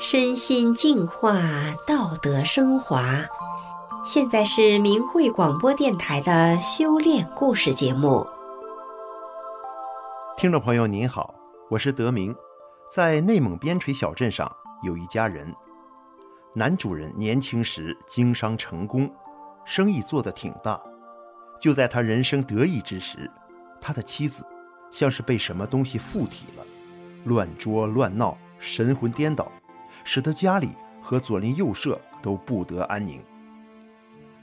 身心净化，道德升华。现在是明慧广播电台的修炼故事节目。听众朋友您好，我是德明。在内蒙边陲小镇上有一家人，男主人年轻时经商成功，生意做得挺大。就在他人生得意之时，他的妻子像是被什么东西附体了，乱捉乱闹，神魂颠倒。使得家里和左邻右舍都不得安宁，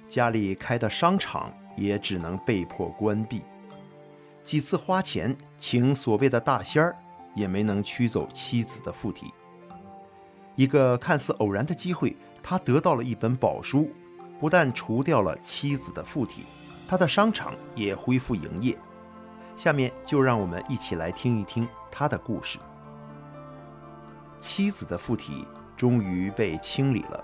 家里开的商场也只能被迫关闭。几次花钱请所谓的大仙儿，也没能驱走妻子的附体。一个看似偶然的机会，他得到了一本宝书，不但除掉了妻子的附体，他的商场也恢复营业。下面就让我们一起来听一听他的故事。妻子的附体终于被清理了。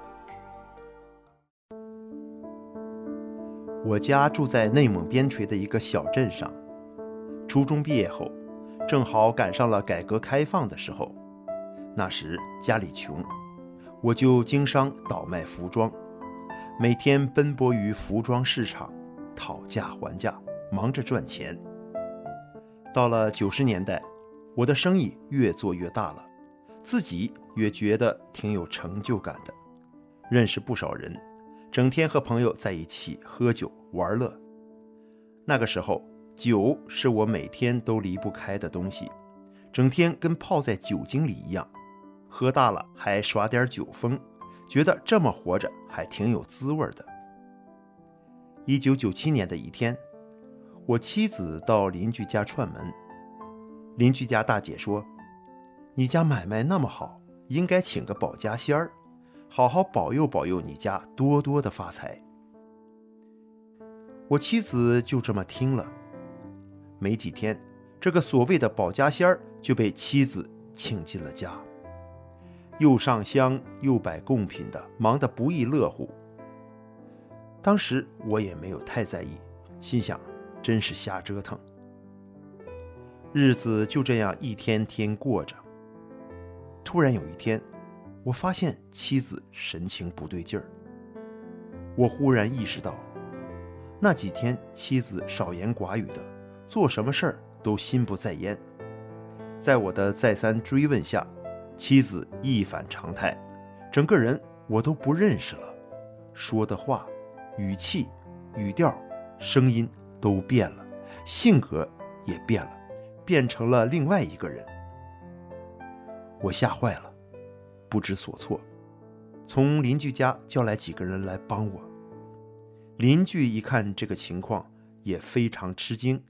我家住在内蒙边陲的一个小镇上。初中毕业后，正好赶上了改革开放的时候。那时家里穷，我就经商倒卖服装，每天奔波于服装市场，讨价还价，忙着赚钱。到了九十年代，我的生意越做越大了。自己也觉得挺有成就感的，认识不少人，整天和朋友在一起喝酒玩乐。那个时候，酒是我每天都离不开的东西，整天跟泡在酒精里一样，喝大了还耍点酒疯，觉得这么活着还挺有滋味的。一九九七年的一天，我妻子到邻居家串门，邻居家大姐说。你家买卖那么好，应该请个保家仙儿，好好保佑保佑你家多多的发财。我妻子就这么听了，没几天，这个所谓的保家仙儿就被妻子请进了家，又上香又摆贡品的，忙得不亦乐乎。当时我也没有太在意，心想真是瞎折腾。日子就这样一天天过着。突然有一天，我发现妻子神情不对劲儿。我忽然意识到，那几天妻子少言寡语的，做什么事儿都心不在焉。在我的再三追问下，妻子一反常态，整个人我都不认识了，说的话、语气、语调、声音都变了，性格也变了，变成了另外一个人。我吓坏了，不知所措，从邻居家叫来几个人来帮我。邻居一看这个情况，也非常吃惊。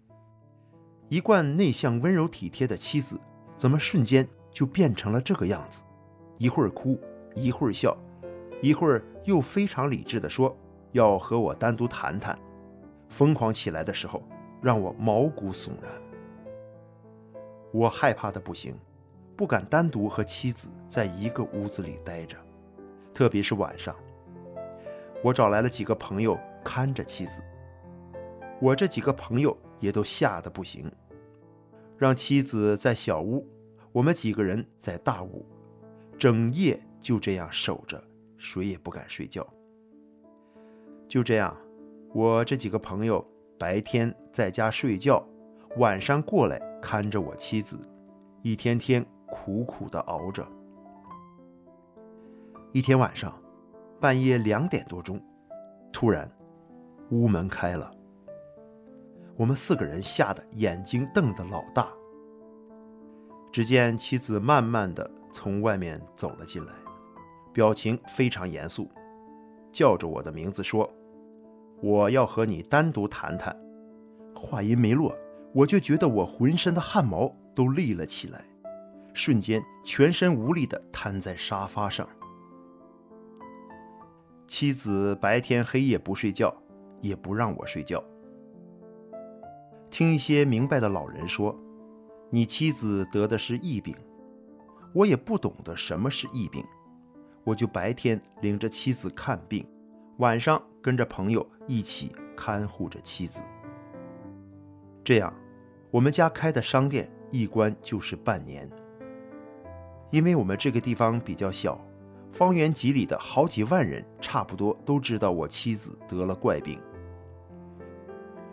一贯内向、温柔体贴的妻子，怎么瞬间就变成了这个样子？一会儿哭，一会儿笑，一会儿又非常理智地说要和我单独谈谈。疯狂起来的时候，让我毛骨悚然。我害怕的不行。不敢单独和妻子在一个屋子里待着，特别是晚上。我找来了几个朋友看着妻子，我这几个朋友也都吓得不行，让妻子在小屋，我们几个人在大屋，整夜就这样守着，谁也不敢睡觉。就这样，我这几个朋友白天在家睡觉，晚上过来看着我妻子，一天天。苦苦的熬着。一天晚上，半夜两点多钟，突然，屋门开了。我们四个人吓得眼睛瞪得老大。只见妻子慢慢的从外面走了进来，表情非常严肃，叫着我的名字说：“我要和你单独谈谈。”话音没落，我就觉得我浑身的汗毛都立了起来。瞬间，全身无力地瘫在沙发上。妻子白天黑夜不睡觉，也不让我睡觉。听一些明白的老人说，你妻子得的是疫病。我也不懂得什么是疫病，我就白天领着妻子看病，晚上跟着朋友一起看护着妻子。这样，我们家开的商店一关就是半年。因为我们这个地方比较小，方圆几里的好几万人差不多都知道我妻子得了怪病。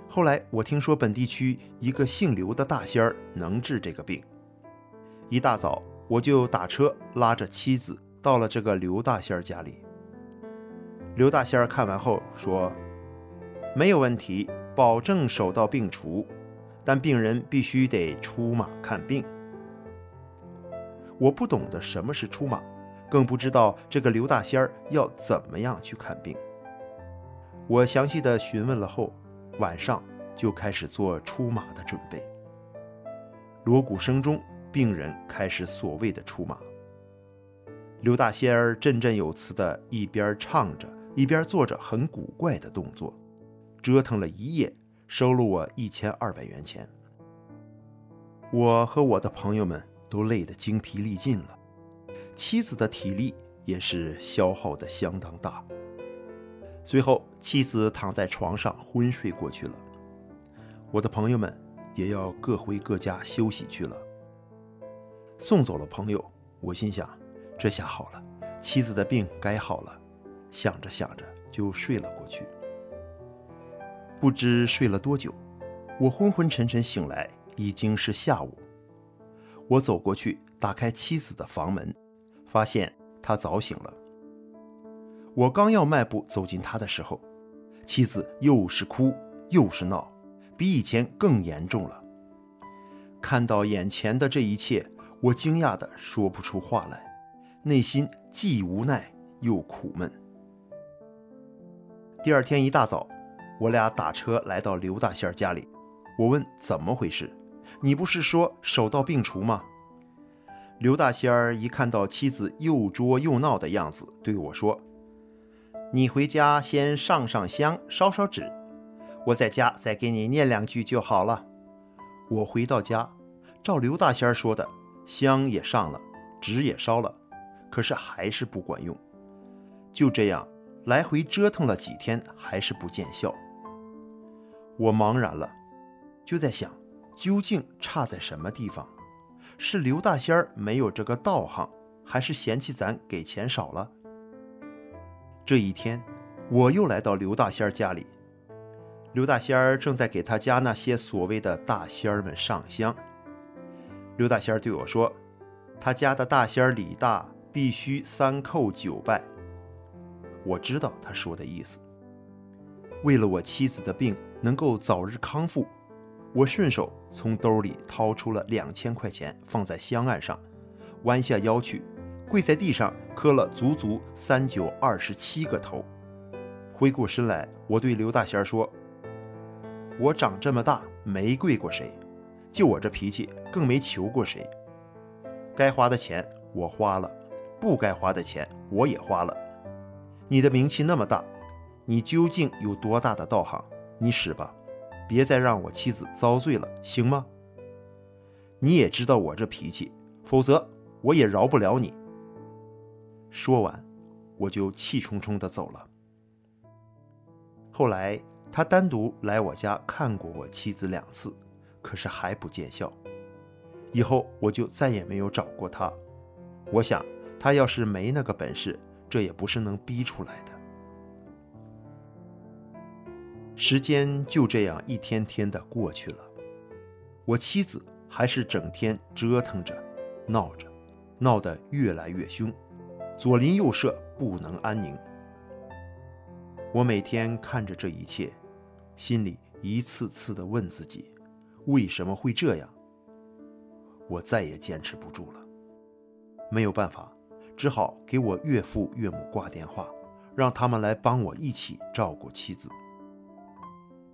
后来我听说本地区一个姓刘的大仙儿能治这个病，一大早我就打车拉着妻子到了这个刘大仙儿家里。刘大仙儿看完后说：“没有问题，保证手到病除，但病人必须得出马看病。”我不懂得什么是出马，更不知道这个刘大仙儿要怎么样去看病。我详细的询问了后。晚上就开始做出马的准备。锣鼓声中，病人开始所谓的出马。刘大仙儿振振有词的一边唱着，一边做着很古怪的动作，折腾了一夜，收了我一千二百元钱。我和我的朋友们都累得精疲力尽了，妻子的体力也是消耗得相当大。最后，妻子躺在床上昏睡过去了。我的朋友们也要各回各家休息去了。送走了朋友，我心想：这下好了，妻子的病该好了。想着想着就睡了过去。不知睡了多久，我昏昏沉沉醒来，已经是下午。我走过去，打开妻子的房门，发现她早醒了。我刚要迈步走进他的时候，妻子又是哭又是闹，比以前更严重了。看到眼前的这一切，我惊讶的说不出话来，内心既无奈又苦闷。第二天一大早，我俩打车来到刘大仙儿家里，我问怎么回事，你不是说手到病除吗？刘大仙儿一看到妻子又作又闹的样子，对我说。你回家先上上香，烧烧纸，我在家再给你念两句就好了。我回到家，照刘大仙儿说的，香也上了，纸也烧了，可是还是不管用。就这样来回折腾了几天，还是不见效。我茫然了，就在想，究竟差在什么地方？是刘大仙儿没有这个道行，还是嫌弃咱给钱少了？这一天，我又来到刘大仙儿家里。刘大仙儿正在给他家那些所谓的大仙儿们上香。刘大仙儿对我说：“他家的大仙儿李大必须三叩九拜。”我知道他说的意思。为了我妻子的病能够早日康复，我顺手从兜里掏出了两千块钱，放在香案上，弯下腰去。跪在地上磕了足足三九二十七个头，回过身来，我对刘大仙说：“我长这么大没跪过谁，就我这脾气更没求过谁。该花的钱我花了，不该花的钱我也花了。你的名气那么大，你究竟有多大的道行？你使吧，别再让我妻子遭罪了，行吗？你也知道我这脾气，否则我也饶不了你。”说完，我就气冲冲地走了。后来，他单独来我家看过我妻子两次，可是还不见效。以后我就再也没有找过他。我想，他要是没那个本事，这也不是能逼出来的。时间就这样一天天的过去了，我妻子还是整天折腾着，闹着，闹得越来越凶。左邻右舍不能安宁。我每天看着这一切，心里一次次地问自己：为什么会这样？我再也坚持不住了，没有办法，只好给我岳父岳母挂电话，让他们来帮我一起照顾妻子。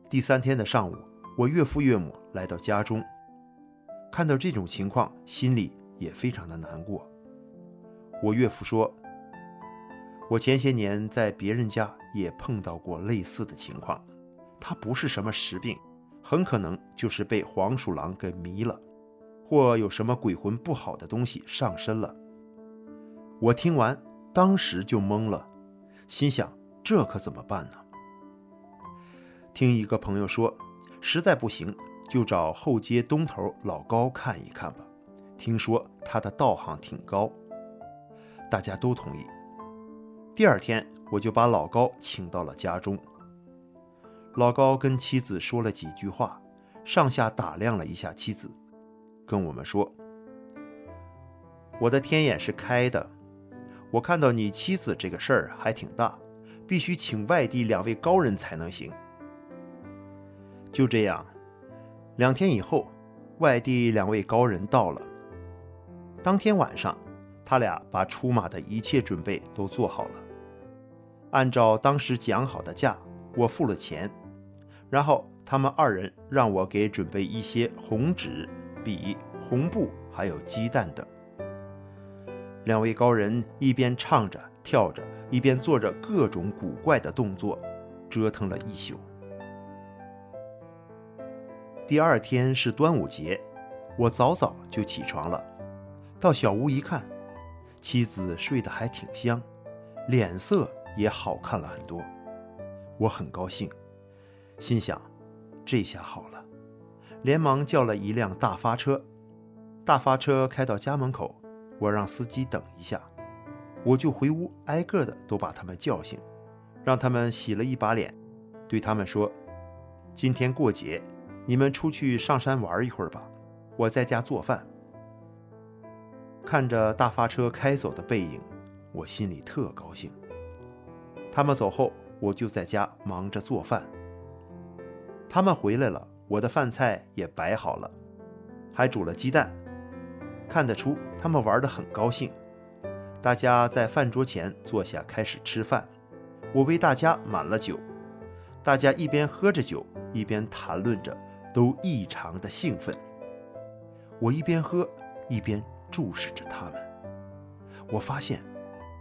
第三天的上午，我岳父岳母来到家中，看到这种情况，心里也非常的难过。我岳父说：“我前些年在别人家也碰到过类似的情况，他不是什么实病，很可能就是被黄鼠狼给迷了，或有什么鬼魂不好的东西上身了。”我听完，当时就懵了，心想：这可怎么办呢？听一个朋友说，实在不行，就找后街东头老高看一看吧，听说他的道行挺高。大家都同意。第二天，我就把老高请到了家中。老高跟妻子说了几句话，上下打量了一下妻子，跟我们说：“我的天眼是开的，我看到你妻子这个事儿还挺大，必须请外地两位高人才能行。”就这样，两天以后，外地两位高人到了。当天晚上，他俩把出马的一切准备都做好了，按照当时讲好的价，我付了钱。然后他们二人让我给准备一些红纸、笔、红布，还有鸡蛋等。两位高人一边唱着、跳着，一边做着各种古怪的动作，折腾了一宿。第二天是端午节，我早早就起床了，到小屋一看，妻子睡得还挺香，脸色也好看了很多，我很高兴。心想，这下好了，连忙叫了一辆大发车。大发车开到家门口，我让司机等一下，我就回屋挨个的都把他们叫醒，让他们洗了一把脸，对他们说：“今天过节，你们出去上山玩一会儿吧，我在家做饭。”看着大发车开走的背影，我心里特高兴。他们走后，我就在家忙着做饭。他们回来了，我的饭菜也摆好了，还煮了鸡蛋。看得出他们玩得很高兴。大家在饭桌前坐下开始吃饭，我为大家满了酒。大家一边喝着酒，一边谈论着，都异常的兴奋。我一边喝，一边注视着他们。我发现，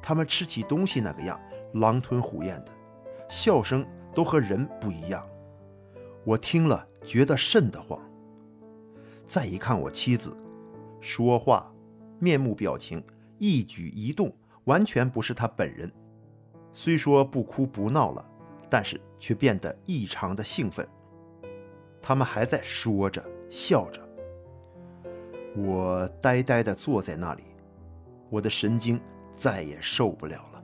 他们吃起东西那个样，狼吞虎咽的，笑声都和人不一样。我听了，觉得瘆得慌。再一看我妻子，说话、面目表情、一举一动，完全不是他本人。虽说不哭不闹了，但是却变得异常的兴奋。他们还在说着、笑着。我呆呆地坐在那里，我的神经再也受不了了。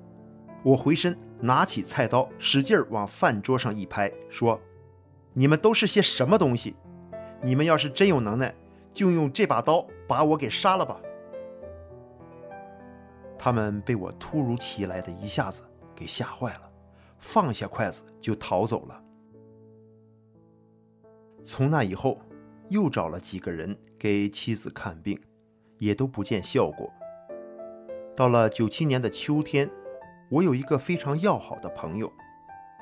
我回身拿起菜刀，使劲往饭桌上一拍，说。你们都是些什么东西？你们要是真有能耐，就用这把刀把我给杀了吧！他们被我突如其来的一下子给吓坏了，放下筷子就逃走了。从那以后，又找了几个人给妻子看病，也都不见效果。到了九七年的秋天，我有一个非常要好的朋友。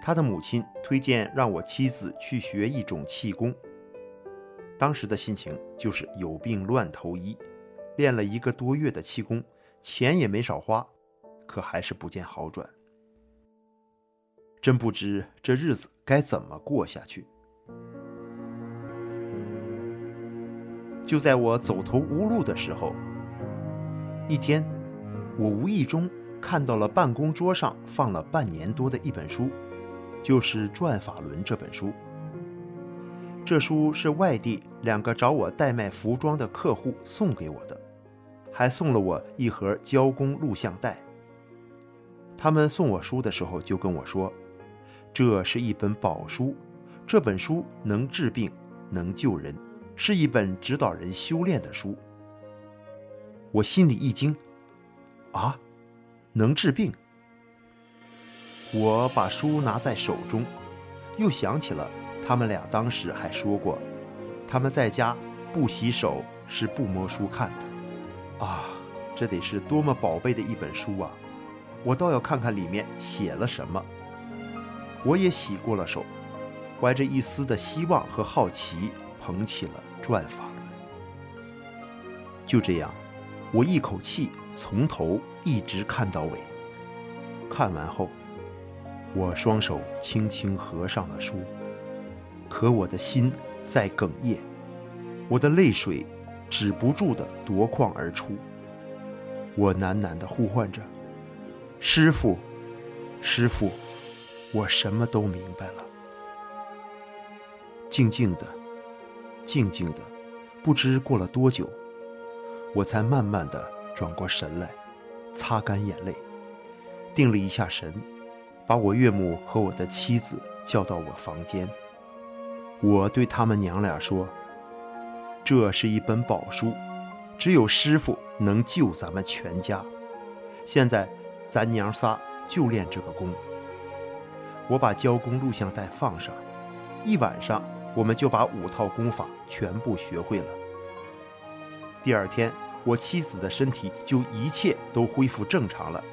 他的母亲推荐让我妻子去学一种气功。当时的心情就是有病乱投医，练了一个多月的气功，钱也没少花，可还是不见好转。真不知这日子该怎么过下去。就在我走投无路的时候，一天，我无意中看到了办公桌上放了半年多的一本书。就是《转法轮》这本书。这书是外地两个找我代卖服装的客户送给我的，还送了我一盒胶工录像带。他们送我书的时候就跟我说，这是一本宝书，这本书能治病，能救人，是一本指导人修炼的书。我心里一惊，啊，能治病？我把书拿在手中，又想起了他们俩当时还说过，他们在家不洗手是不摸书看的。啊，这得是多么宝贝的一本书啊！我倒要看看里面写了什么。我也洗过了手，怀着一丝的希望和好奇，捧起了《转法轮》。就这样，我一口气从头一直看到尾。看完后。我双手轻轻合上了书，可我的心在哽咽，我的泪水止不住地夺眶而出。我喃喃地呼唤着：“师傅，师傅，我什么都明白了。”静静的，静静的，不知过了多久，我才慢慢的转过神来，擦干眼泪，定了一下神，把我岳母和我的妻子叫到我房间。我对他们娘俩说：“这是一本宝书，只有师傅能救咱们全家。现在咱娘仨就练这个功。”我把教功录像带放上，一晚上我们就把五套功法全部学会了。第二天，我妻子的身体就一切都恢复正常了。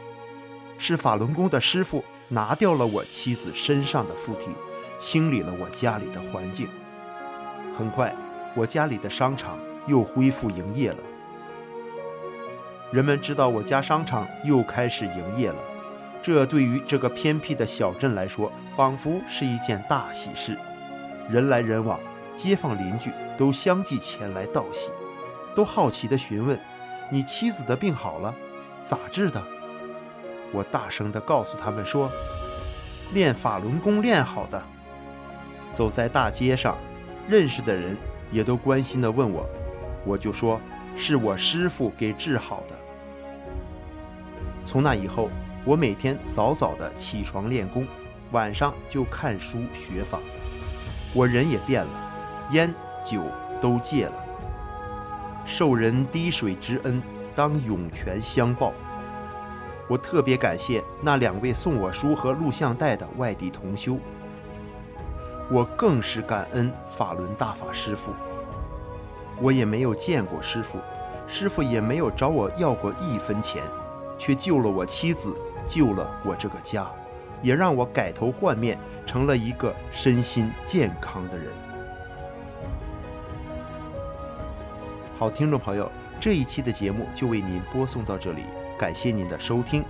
是法轮功的师傅拿掉了我妻子身上的附体，清理了我家里的环境。很快，我家里的商场又恢复营业了。人们知道我家商场又开始营业了。这对于这个偏僻的小镇来说，仿佛是一件大喜事，人来人往，街坊邻居都相继前来道喜，都好奇地询问：“你妻子的病好了？咋治的？”我大声地告诉他们说：“练法轮功练好的。”走在大街上，认识的人也都关心地问我，我就说：“是我师傅给治好的。”从那以后。我每天早早的起床练功，晚上就看书学法。我人也变了，烟酒都戒了。受人滴水之恩，当涌泉相报。我特别感谢那两位送我书和录像带的外地同修。我更是感恩法轮大法师父。我也没有见过师父，师父也没有找我要过一分钱，却救了我妻子。救了我这个家，也让我改头换面，成了一个身心健康的人。好，听众朋友，这一期的节目就为您播送到这里，感谢您的收听。